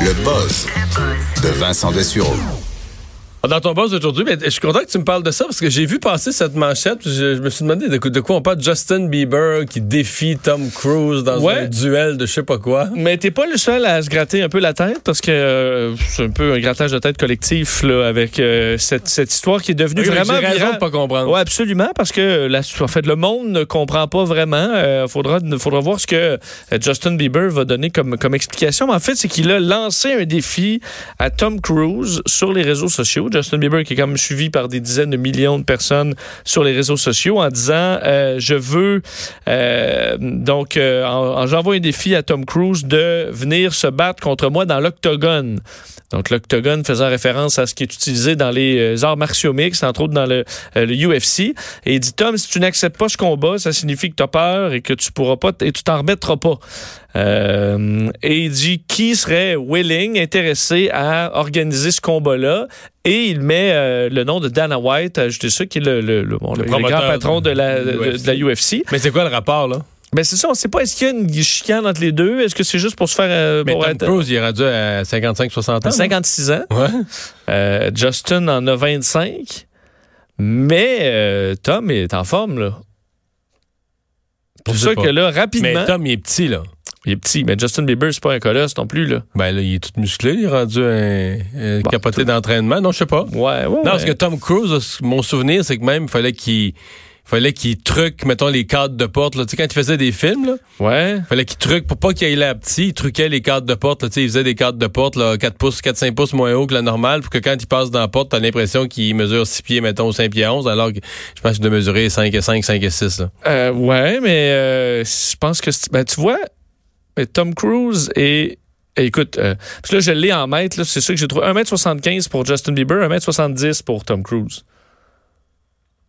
Le buzz de Vincent Dessureau. Dans ton boss aujourd'hui, mais je suis content que tu me parles de ça parce que j'ai vu passer cette manchette. Je, je me suis demandé de, quoi- de quoi on parle. Justin Bieber qui défie Tom Cruise dans Ouais. un duel de je sais pas quoi. Mais t'es pas le seul à se gratter un peu la tête parce que euh, c'est un peu un grattage de tête collectif là, avec euh, cette, cette histoire qui est devenue vraiment j'ai raison de pas comprendre. Ouais, absolument, parce que la, en fait, le monde ne comprend pas vraiment. Il faudra, faudra voir ce que euh, Justin Bieber va donner comme, comme explication. Mais en fait, c'est qu'il a lancé un défi à Tom Cruise sur les réseaux sociaux. Justin Bieber qui est quand même suivi par des dizaines de millions de personnes sur les réseaux sociaux en disant euh, je veux euh, donc euh, en- en- j'envoie un défi à Tom Cruise de venir se battre contre moi dans l'octogone. Donc l'octogone faisant référence à ce qui est utilisé dans les arts martiaux mixtes, entre autres dans le, UFC. Et il dit Tom, si tu n'acceptes pas ce combat, ça signifie que tu as peur et que tu pourras pas et tu t'en remettras pas. Et il dit qui serait willing, intéressé à organiser ce combat-là? Et il met euh, le nom de Dana White, ajouté ça, qui est le, le, le- bon, Le le grand patron de la, de de- de la UFC. Mais c'est quoi le rapport, là? Ben c'est ça, on sait pas, est-ce qu'il y a une chicane entre les deux? Est-ce que c'est juste pour se faire... euh, Mais pour Tom être- Cruise, il est rendu à 55-60 ans. à 56 ans. Ouais. Euh, Justin en a 25. Mais euh, Tom est en forme, là. C'est Je ça pas. que là, rapidement, Mais Tom, il est petit, là. Il est petit, mais Justin Bieber, c'est pas un colosse non plus, là. Ben là, il est tout musclé, il est rendu un, un Bon, capoté d'entraînement. Non, je sais pas. Ouais, ouais. Non, parce que Tom Cruise, mon souvenir, c'est que même, il fallait qu'il fallait qu'il truque, mettons, les cadres de porte. Là. Tu sais, quand il faisait des films, là, Ouais. fallait qu'il truque pour pas qu'il ait l'air petit. Il truquait les cadres de porte. Là. Tu sais, il faisait des cadres de porte là, 4 pouces, 4-5 pouces moins haut que la normale pour que quand il passe dans la porte, t'as l'impression qu'il mesure 6 pieds, mettons, 5 pieds 11, alors que je pense qu'il doit mesurer 5 et 5, 5 et 6. Là. Euh, ouais, mais euh, je pense que... Ben, tu vois, mais Tom Cruise est... Écoute, euh, parce que là, je l'ai en mètres, là, c'est ça que j'ai trouvé. 1m75 pour Justin Bieber, 1m70 pour Tom Cruise.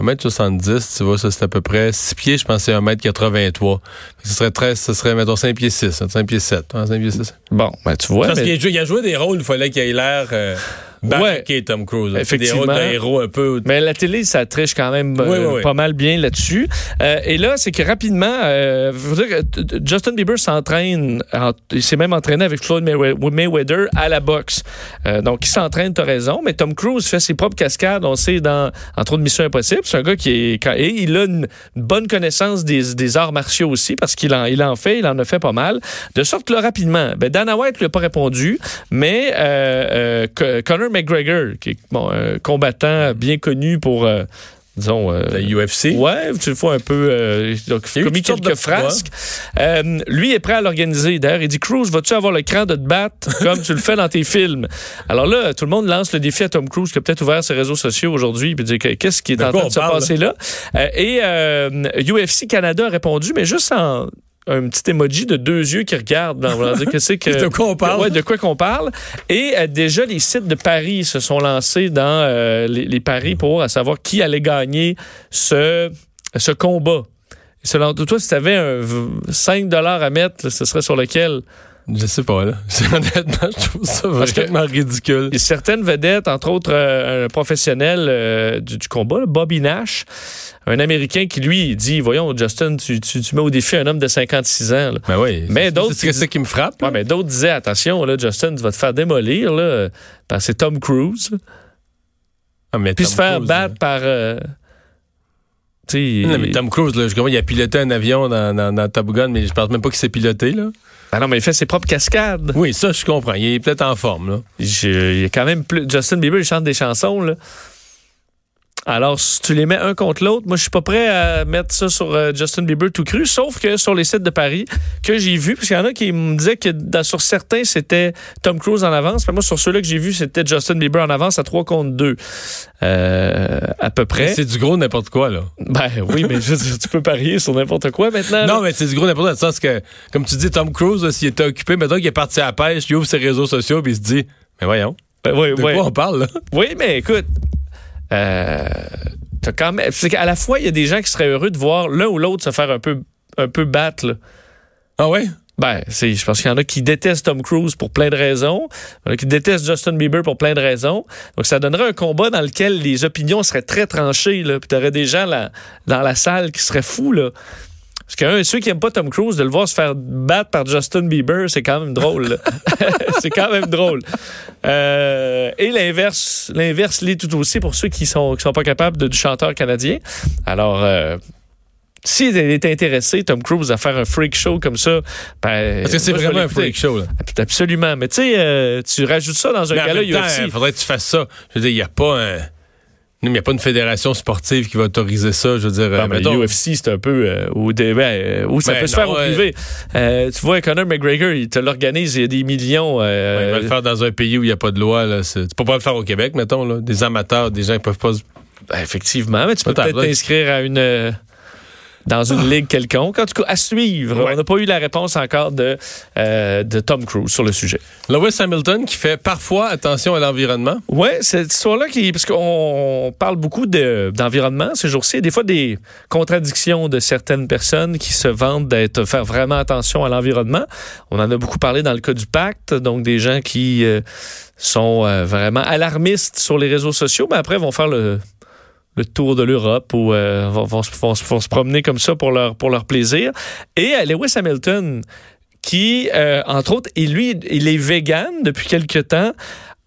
1m70, tu vois, ça c'est à peu près 6 pieds, je pense que c'est 1m83. Ce serait 13, ce serait, mettons, 5 pieds 6, 5 pieds 7. hein, 5 pieds 6. Bon, ben tu vois, Parce mais- qu'il a joué des rôles, il fallait qu'il ait l'air euh, baraqué, Tom Cruise. Des Effectivement. rôles de héros un peu. Mais la télé, ça triche quand même euh, Oui, oui, oui. pas mal bien là-dessus. Euh, et là, c'est que rapidement, euh, faut dire que t- t- Justin Bieber s'entraîne, en- il s'est même entraîné avec Floyd Maywe- Mayweather à la boxe. Donc, il s'entraîne, t'as raison. Mais Tom Cruise fait ses propres cascades, on sait, dans, entre autres, Mission Impossible. C'est un gars qui est... Et il a une, bonne connaissance des, des arts martiaux aussi, parce qu'il en, il en fait, il en a fait pas mal. De sorte que là, rapidement, ben, Dana White lui a pas répondu, mais euh, euh, Co- Conor McGregor, qui est bon, un combattant bien connu pour, euh, disons... euh, La UFC. Ouais, tu le vois un peu. euh, donc, Il a commis quelques frasques. Euh, lui est prêt à l'organiser. D'ailleurs, il dit Cruz, vas-tu avoir le cran de te battre comme tu le fais dans tes films? Alors là, tout le monde lance le défi à Tom Cruise qui a peut-être ouvert ses réseaux sociaux aujourd'hui puis dit que- qu'est-ce qui est en train de se parle, passer là? Et UFC Canada a répondu, mais juste en un petit emoji de deux yeux qui regardent. dans- voilà, dire que c'est que De quoi on parle? Ouais, de quoi qu'on parle. Et euh, déjà, les sites de paris se sont lancés dans euh, les, les paris pour à savoir qui allait gagner ce, ce combat. Selon toi, si tu avais 5 à mettre, ce serait sur lequel? Je sais pas, là. Honnêtement, je trouve ça vraiment ridicule. Et certaines vedettes, entre autres euh, un professionnel euh, du, du combat, là, Bobby Nash, un Américain qui, lui, dit, voyons, Justin, tu, tu, tu mets au défi un homme de 56 ans. là. Ben oui. Mais C'est- d'autres C'est qui ça qui me frappe. Ouais, mais d'autres disaient, attention, là, Justin, tu vas te faire démolir, là, que c'est Tom Cruise. Ah, mais Puis Tom se faire Cruise, battre par... euh, Non, mais Tom Cruise, là, je comprends, il a piloté un avion dans, dans, dans Top Gun, mais je pense même pas qu'il s'est piloté, là. Ah non, mais il fait ses propres cascades. Oui, ça, je comprends. Il est peut-être en forme, là. Je- il y a quand même plus. Justin Bieber, il chante des chansons, là. Alors, si tu les mets un contre l'autre, moi, je suis pas prêt à mettre ça sur euh, Justin Bieber tout cru, sauf que sur les sites de Paris que j'ai vus, parce qu'il y en a qui me disaient que dans- sur certains, c'était Tom Cruise en avance, mais moi, sur ceux-là que j'ai vus, c'était Justin Bieber en avance à 3 contre 2, euh, à peu près. C'est du gros n'importe quoi, là. Ben oui, mais je tu peux parier sur n'importe quoi maintenant. là. Non, mais c'est du gros n'importe quoi, dans le sens que, comme tu dis, Tom Cruise, s'il était occupé, maintenant qu'il est parti à la pêche, il ouvre ses réseaux sociaux, puis il se dit, mais voyons, Ben oui, de oui. quoi on parle, là? Oui, mais écoute, euh, t'as quand même. C'est qu'à la fois, il y a des gens qui seraient heureux de voir l'un ou l'autre se faire un peu, un peu battre. là. Ah ouais? Ben, c'est, je pense qu'il y en a qui détestent Tom Cruise pour plein de raisons, il y en a qui détestent Justin Bieber pour plein de raisons. Donc, ça donnerait un combat dans lequel les opinions seraient très tranchées. Là, puis t'aurais des gens là, dans la salle qui seraient fous. Là. Parce que un, ceux qui aiment pas Tom Cruise, de le voir se faire battre par Justin Bieber, c'est quand même drôle. c'est quand même drôle. Euh, et l'inverse, l'inverse l'est tout aussi pour ceux qui sont, qui sont pas capables de, du chanteur canadien. Alors, euh, s'il est intéressé, Tom Cruise, à faire un freak show comme ça, ben, Parce que c'est vraiment un freak show, là. Absolument. Mais tu sais, euh, tu rajoutes ça dans un gala UFC. il faudrait que tu fasses ça. Je veux dire, il n'y a pas un. Il n'y a pas une fédération sportive qui va autoriser ça. Je veux dire, Non, euh, mais mettons- UFC, c'est un peu euh, où, des- ben, euh, où ça Ben peut se faire au privé. Euh, tu vois, Conor McGregor, il te l'organise, il y a des millions. Euh, il va le faire dans un pays où il n'y a pas de loi. Là. Tu peux pas le faire au Québec, mettons. Là. Des amateurs, des gens qui peuvent pas. ben, effectivement, mais tu peux Peut-être, t'inscrire à une. Dans une ligue quelconque. En tout cas, à suivre. Ouais. On n'a pas eu la réponse encore de, euh, de Tom Cruise sur le sujet. Lewis Hamilton qui fait parfois attention à l'environnement. Oui, cette histoire-là, qui, parce qu'on parle beaucoup de- d'environnement ces jours-ci, des fois des contradictions de certaines personnes qui se vantent d'être faire vraiment attention à l'environnement. On en a beaucoup parlé dans le cas du pacte, donc des gens qui euh, sont euh, vraiment alarmistes sur les réseaux sociaux, mais après vont faire le, le tour de l'Europe ou euh, vont, se- promener comme ça pour leur, plaisir. Et euh, Lewis Hamilton, qui, euh, entre autres, il est vegan depuis quelque temps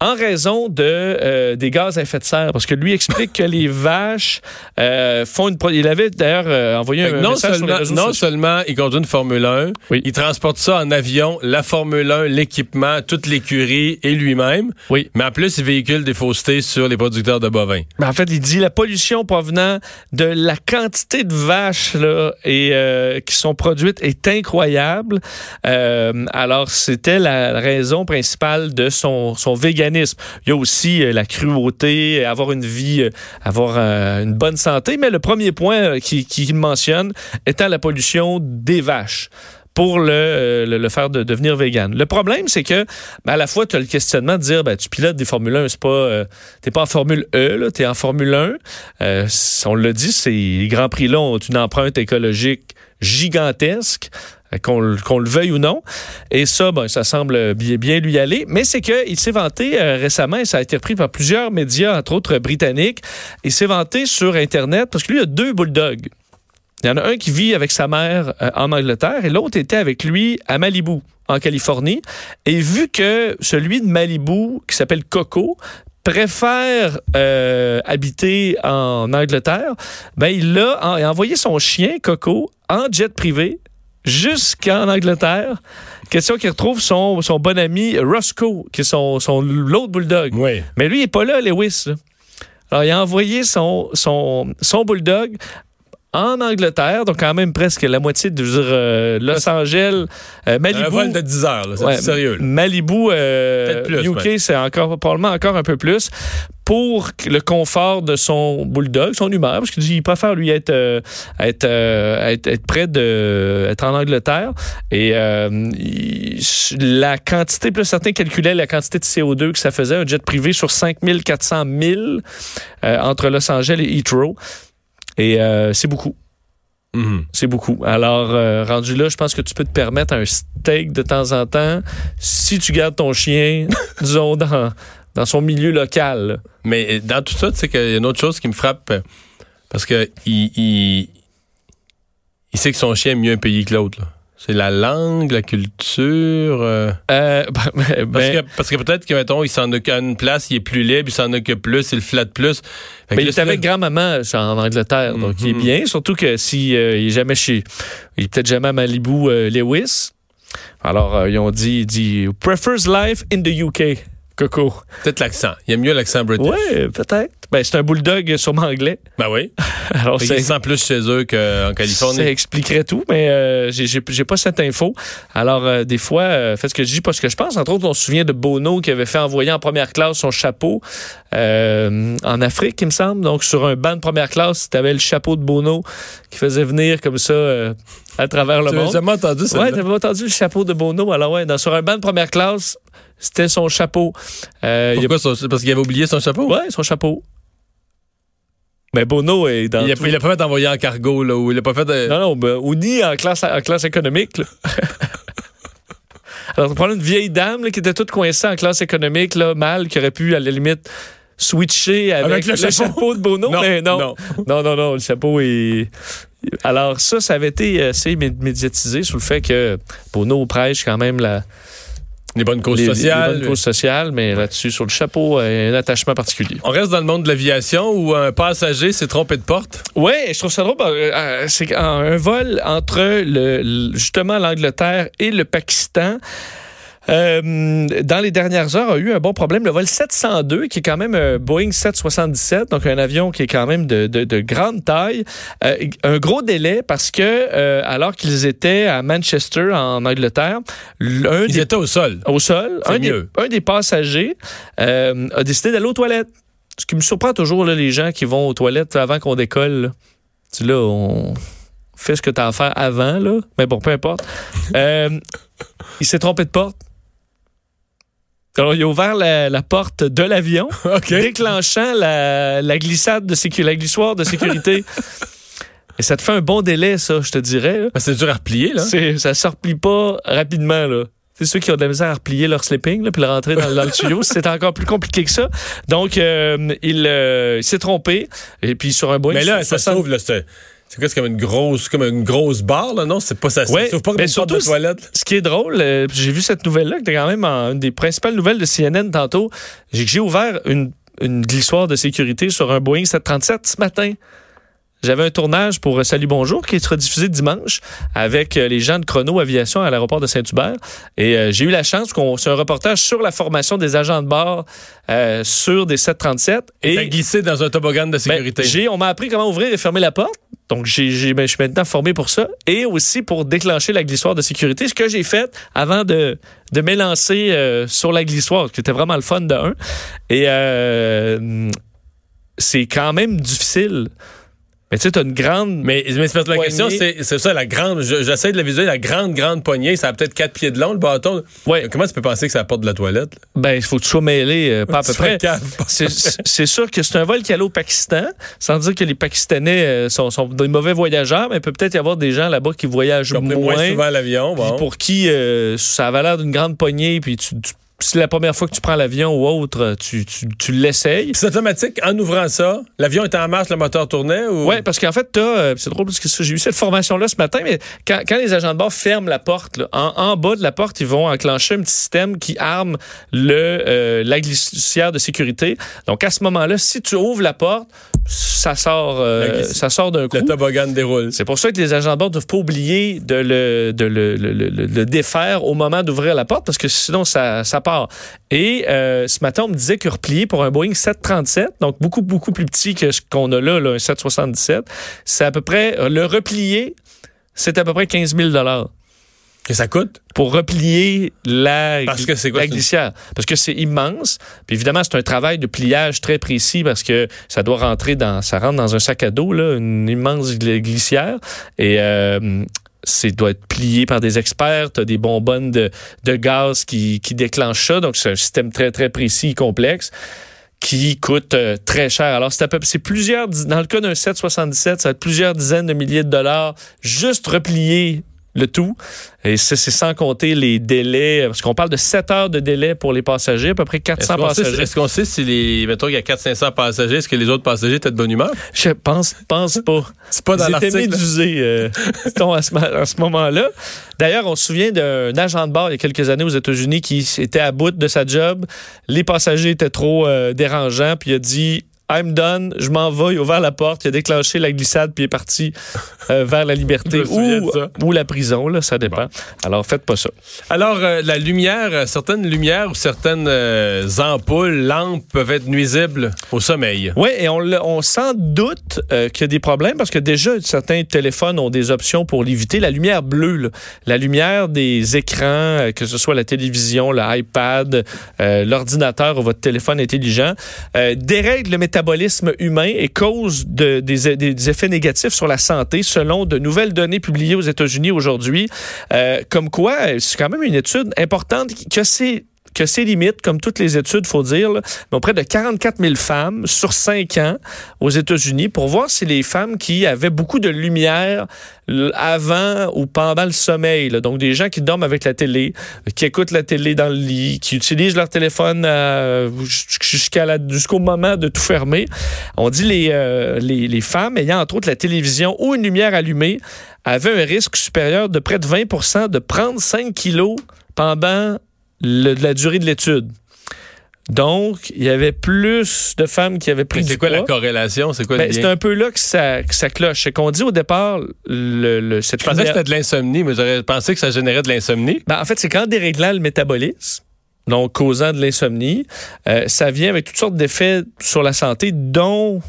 en raison de euh, des gaz à effet de serre parce que lui explique que les vaches euh, font une il avait d'ailleurs euh, envoyé un non message sur les non sociaux. seulement il conduit une Formule 1, Oui. il transporte ça en avion, la Formule 1, l'équipement, toute l'écurie et lui-même. Oui. Mais en plus, il véhicule des faussetés sur les producteurs de bovins. Ben, en fait, il dit la pollution provenant de la quantité de vaches là, et, euh, qui sont produites est incroyable. Alors, c'était la raison principale de son, son véganisme. Il y a aussi euh, la cruauté, avoir une vie, euh, avoir euh, une bonne santé. Mais le premier point qu'il qui mentionne étant la pollution des vaches pour le, le, le faire de devenir vegan. Le problème, c'est que ben, à la fois, tu as le questionnement de dire ben, tu pilotes des Formule 1, c'est pas t'es pas en Formule E, là, t'es en Formule 1. Euh, c- on l'a dit, les Grands Prix là ont une empreinte écologique gigantesque. Euh, Qu'on le- veuille ou non. Et ça, ben, ça semble bien, lui aller. Mais c'est qu'il s'est vanté euh, récemment, et ça a été repris par plusieurs médias, entre autres britanniques, il s'est vanté sur Internet parce que lui a deux bulldogs. Il y en a un qui vit avec sa mère euh, en Angleterre et l'autre était avec lui à Malibu, en Californie. Et vu que celui de Malibu, qui s'appelle Coco, préfère habiter en Angleterre, ben il a, a envoyé son chien Coco en jet privé jusqu'en Angleterre. Question qu'il retrouve son, son bon ami Roscoe, qui est son, son l'autre bulldog. Oui. Mais lui, il n'est pas là, Lewis. là. Alors, il a envoyé son, son, son bulldog en Angleterre, donc quand même presque la moitié de je veux dire, euh, Los Angeles, euh, Malibu. Un vol de 10 heures, là. Ouais, sérieux. là. Malibu, euh, plus, UK, c'est encore probablement encore un peu plus pour le confort de son bulldog, son humeur, parce qu'il dit il préfère lui être euh, être, euh, être être près de être en Angleterre et euh, il- la quantité plus certains calculaient la quantité de CO2 que ça faisait un jet privé sur 5400 milles euh, entre Los Angeles et Heathrow et c'est beaucoup. Mhm. C'est beaucoup. Alors, euh, rendu là, je pense que tu peux te permettre un steak de temps en temps si tu gardes ton chien, disons, dans, dans son milieu local. là. Mais dans tout ça, tu sais qu'il y a une autre chose qui me frappe. euh, Parce que il, il, il sait que son chien est mieux payé que l'autre. C'est la langue, la culture. euh, Euh, ben, ben, Parce que, parce que peut-être que, mettons, il s'en occupe à une place, il est plus libre, il s'en occupe plus, il flatte plus. Fait ben, il est avec c'est grand-maman c'est en Angleterre, donc il est Mhm. bien. Surtout que si euh, il est jamais chez... Il est peut-être jamais à Malibu, euh, Lewis. Alors, ils ont dit, il dit « Prefers life in the UK », Coco. Peut-être l'accent. Il aime mieux l'accent british. Ouais, peut-être. Ben, c'est un bulldog sûrement anglais. Ben oui. Alors, c'est- qu'ils se sentent plus chez eux qu'en Ça Californie. expliquerait tout, mais euh, j'ai- pas cette info. Alors, euh, des fois, euh, faites ce que je dis, pas ce que je pense. Entre autres, on se souvient de Bono qui avait fait envoyer en première classe son chapeau en Afrique, il me semble. Donc, sur un banc de première classe, tu avais le chapeau de Bono qui faisait venir comme ça à travers le Tu monde. jamais entendu ça? Ouais, t'avais entendu le chapeau de Bono. Alors, ouais, dans, sur un banc de première classe, c'était son chapeau. Euh, il y a- Pourquoi son- Parce qu'il avait oublié son chapeau? Ouais, son chapeau. Mais Bono est dans. Il a, tout- il a pas fait envoyer en cargo, là, ou il a pas fait. de- Non, non, ben, ou ni en classe, en classe économique. là. Alors, on prend une vieille dame là, qui était toute coincée en classe économique, là, mal, qui aurait pu, à la limite, switcher avec, Avec le le, chapeau? chapeau de Bono. Non, mais non, non. non, non, non, le chapeau est. Alors, ça, ça avait été assez mé- médiatisé sous le fait que Bono prêche quand même la, Les bonnes causes les, les sociales. bonnes causes sociales, mais là-dessus, sur le chapeau, euh, un attachement particulier. On reste dans le monde de l'aviation où un passager s'est trompé de porte? Ouais, je trouve ça drôle. euh, C'est un vol entre le- justement l'Angleterre et le Pakistan. Euh, dans les dernières heures, a eu un bon problème. Le vol 702, qui est quand même un Boeing 777, donc un avion qui est quand même de, de- de grande taille, euh, un gros délai parce que euh, alors qu'ils étaient à Manchester en Angleterre, l'un Ils des étaient au sol. au sol, un des, un des passagers euh, a décidé d'aller aux toilettes. Ce qui me surprend toujours, là, les gens qui vont aux toilettes avant qu'on décolle. Là, Tu sais, là, on fait ce que tu as à faire avant, là. mais bon, peu importe. Euh, il s'est trompé de porte. Alors, il a ouvert la, la porte de l'avion, déclenchant la, la glissade de sécurité, la glissoire de sécurité. Et ça te fait un bon délai, ça, je te dirais. là. Ben, c'est dur à replier, là. Ça se replie pas rapidement, là. C'est ceux qui ont de la misère à replier leur sleeping, là, puis le rentrer dans, dans le tuyau. C'est encore plus compliqué que ça. Donc, euh, il, euh, il s'est trompé. Et puis, sur un Boeing... Mais là, ça 60 s'ouvre, là. C'est? C'est comme une grosse, comme une grosse barre, là, non? C'est pas ça. Ouais, pas comme mais une porte de surtout, toilette. Ce qui est drôle, euh, j'ai vu cette nouvelle-là, qui était quand même en- une des principales nouvelles de CNN tantôt. J'ai j'ai ouvert une, une glissoire de sécurité sur un Boeing 737 ce matin. J'avais un tournage pour euh, Salut Bonjour qui sera diffusé dimanche avec euh, les gens de Chrono Aviation à l'aéroport de Saint-Hubert. Et euh, j'ai eu la chance qu'on c'est un reportage sur la formation des agents de bord euh, sur des 737. Et glissé dans un toboggan de ben, sécurité. j'ai- on m'a appris comment ouvrir et fermer la porte. Donc, j'ai, j'ai- ben, je suis maintenant formé pour ça. Et aussi pour déclencher la glissoire de sécurité. Ce que j'ai fait avant de, de m'élancer euh, sur la glissoire, qui était vraiment le fun de un. Et euh, c'est quand même difficile. Mais tu sais, t'as une grande... Mais, mais c'est parce que la question, c'est ça, la grande. je- J'essaie de la visualiser, la grande, grande poignée. Ça a peut-être 4 pieds de long, le bâton. Ouais. Comment tu peux penser que c'est la porte de la toilette? là? Ben, il faut que tu sois mêlé, euh, pas à peu près. C'est- sûr que c'est un vol qui allait au Pakistan, sans dire que les Pakistanais euh, sont, sont des mauvais voyageurs, mais il peut peut-être y avoir des gens là-bas qui voyagent Ils ont pris moins. moins souvent l'avion. Bon. pour qui euh, ça avait l'air d'une grande poignée, puis tu, tu- si la première fois que tu prends l'avion ou autre, tu, tu, tu l'essayes. C'est automatique, en ouvrant ça, l'avion était en marche, le moteur tournait ou? Oui, parce qu'en fait, t'as, euh, c'est drôle parce que j'ai eu cette formation-là ce matin, mais quand, quand les agents de bord ferment la porte, là, en, en bas de la porte, ils vont enclencher un petit système qui arme le, euh, la glissière de sécurité. Donc, à ce moment-là, si tu ouvres la porte, ça sort, euh, ça sort d'un coup. Le toboggan déroule. C'est pour ça que les agents de bord ne doivent pas oublier de le, de le, le- le- le- le défaire au moment d'ouvrir la porte parce que sinon ça, ça part. Et euh, ce matin, on me disait que replier pour un Boeing 737, donc beaucoup, beaucoup plus petit que ce qu'on a là, là, un 777, c'est à peu près, euh, le replier, c'est à peu près 15 000 Que ça coûte? pour replier la, Parce que c'est quoi, la c'est une- glissière. Parce que c'est immense. Puis évidemment, c'est un travail de pliage très précis parce que ça doit rentrer dans, ça rentre dans un sac à dos, là, une immense gl- glissière. Et euh, c'est doit être plié par des experts. T'as des bonbonnes de, de gaz qui, déclenchent ça. Donc, c'est un système très, très précis et complexe qui coûte euh, très cher. Alors, c'est à peu c'est plusieurs, dans le cas d'un 777, ça va être plusieurs dizaines de milliers de dollars juste replier le tout. Et ça, c'est sans compter les délais, parce qu'on parle de 7 heures de délai pour les passagers, à peu près Est-ce 400 qu'on sait, passagers. est-ce qu'on sait si les. Mettons qu'il y a 400-500 passagers, est-ce que les autres passagers étaient de bonne humeur? Je pense, pense pas. C'est pas dans Ils étaient l'article. médusés euh, ce, à ce moment-là. D'ailleurs, on se souvient d'un agent de bord il y a quelques années aux États-Unis qui était à bout de sa job. Les passagers étaient trop euh, dérangeants, puis il a dit I'm done, je m'en vais, il a ouvert la porte, il a déclenché la glissade, puis il est parti euh, vers la liberté ou, la prison, là, ça dépend. Alors, faites pas ça. Alors, euh, la lumière, euh, certaines lumières ou certaines euh, ampoules, lampes peuvent être nuisibles au sommeil. Oui, et on, on s'en doute qu'il y a des problèmes parce que déjà, certains téléphones ont des options pour l'éviter. La lumière bleue, là, la lumière des écrans, que ce soit la télévision, l'iPad, l'ordinateur ou votre téléphone intelligent, dérègle le métabolisme humain et cause de- des, des effets négatifs sur la santé selon de nouvelles données publiées aux États-Unis aujourd'hui. Euh, comme quoi, c'est quand même une étude importante que c'est que ses limites, comme toutes les études, faut dire, là, mais auprès de 44 000 femmes sur 5 ans aux États-Unis pour voir si les femmes qui avaient beaucoup de lumière avant ou pendant le sommeil, donc des gens qui dorment avec la télé, qui écoutent la télé dans le lit, qui utilisent leur téléphone euh, jusqu'au moment de tout fermer. On dit les, euh, les, les femmes ayant entre autres la télévision ou une lumière allumée avaient un risque supérieur de près de 20% de prendre 5 kilos pendant le- la durée de l'étude. Donc, il y avait plus de femmes qui avaient pris C'est quoi la corrélation? C'est quoi le Ben, c'est un peu là que ça, que ça cloche. C'est qu'on dit au départ, le, le- cette Je pensais que c'était de l'insomnie, mais j'aurais pensé que ça générait de l'insomnie. Ben, en fait, c'est qu'en déréglant le métabolisme, donc causant de l'insomnie, euh, ça vient avec toutes sortes d'effets sur la santé, dont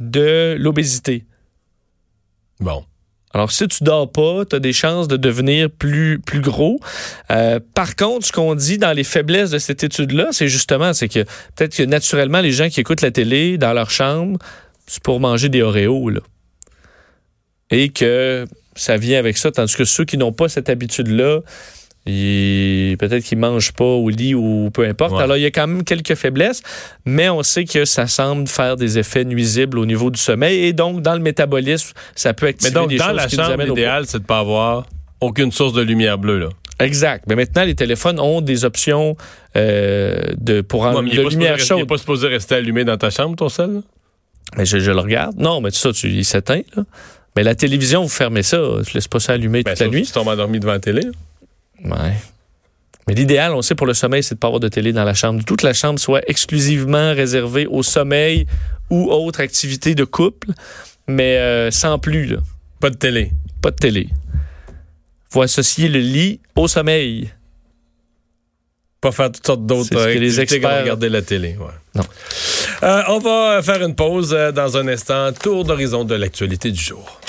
de l'obésité. Bon. Alors, si tu dors pas, tu as des chances de devenir plus, plus gros. Euh, par contre, ce qu'on dit dans les faiblesses de cette étude-là, c'est justement, c'est que peut-être que naturellement, les gens qui écoutent la télé dans leur chambre, c'est pour manger des Oreos, là. Et que ça vient avec ça, tandis que ceux qui n'ont pas cette habitude-là, peut-être qu'ils mangent pas au lit ou peu importe. Ouais. Alors, il y a quand même quelques faiblesses, mais on sait que ça semble faire des effets nuisibles au niveau du sommeil et donc, dans le métabolisme, ça peut Mais activer donc, des dans choses la qui chambre, l'idéal, c'est de pas avoir aucune source de lumière bleue. Là. Exact. Mais maintenant, les téléphones ont des options euh, de, pour Ouais, en, mais de pas lumière rester- il est chaude. pas supposé rester allumé dans ta chambre, ton sel? Mais je, je le regarde. Non, mais ça, tu, il s'éteint. là. Mais la télévision, vous fermez ça. Tu laisses pas ça allumé Ben, toute la nuit. tu tombes endormi devant la télé. Ouais. Mais l'idéal, on sait pour le sommeil, c'est de pas avoir de télé dans la chambre. Toute la chambre soit exclusivement réservée au sommeil ou autre activité de couple, mais euh, sans plus. Là. Pas de télé. Pas de télé. faut associer le lit au sommeil. Pas faire toutes sortes d'autres ce que les activités experts- regarder la télé. Ouais. Non. Euh, on va faire une pause euh, dans un instant. Tour d'horizon de l'actualité du jour.